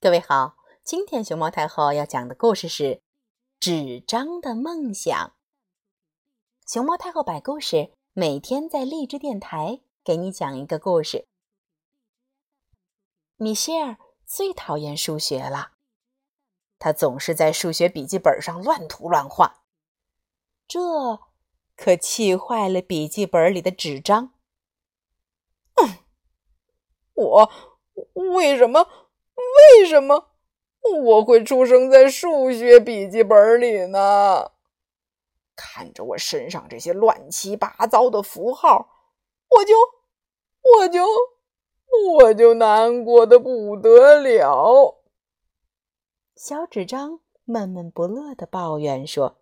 各位好，今天熊猫太后要讲的故事是《纸张的梦想》。熊猫太后摆故事，每天在荔枝电台给你讲一个故事。米歇尔最讨厌数学了，他总是在数学笔记本上乱涂乱画，这可气坏了笔记本里的纸张。嗯，我为什么？为什么我会出生在数学笔记本里呢？看着我身上这些乱七八糟的符号，我就我就我就难过的不得了。小纸张闷闷不乐的抱怨说：“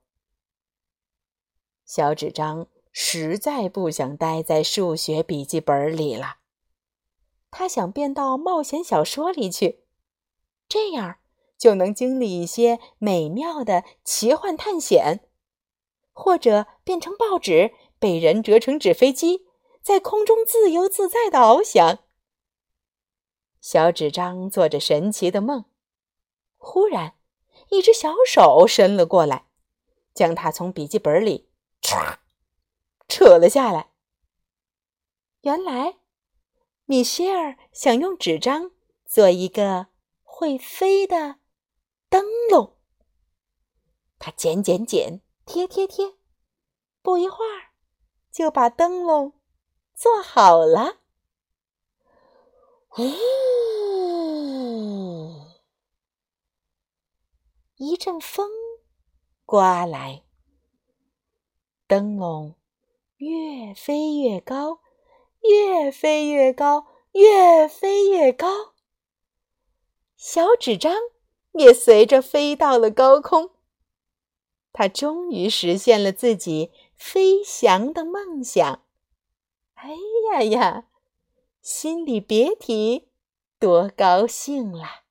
小纸张实在不想待在数学笔记本里了，他想变到冒险小说里去。”这样就能经历一些美妙的奇幻探险，或者变成报纸，被人折成纸飞机，在空中自由自在的翱翔。小纸张做着神奇的梦，忽然，一只小手伸了过来，将它从笔记本里唰扯了下来。原来，米歇尔想用纸张做一个。会飞的灯笼，他剪剪剪，贴贴贴，不一会儿就把灯笼做好了。呜！一阵风刮来，灯笼越飞越高，越飞越高，越飞越高。小纸张也随着飞到了高空。他终于实现了自己飞翔的梦想。哎呀呀，心里别提多高兴了。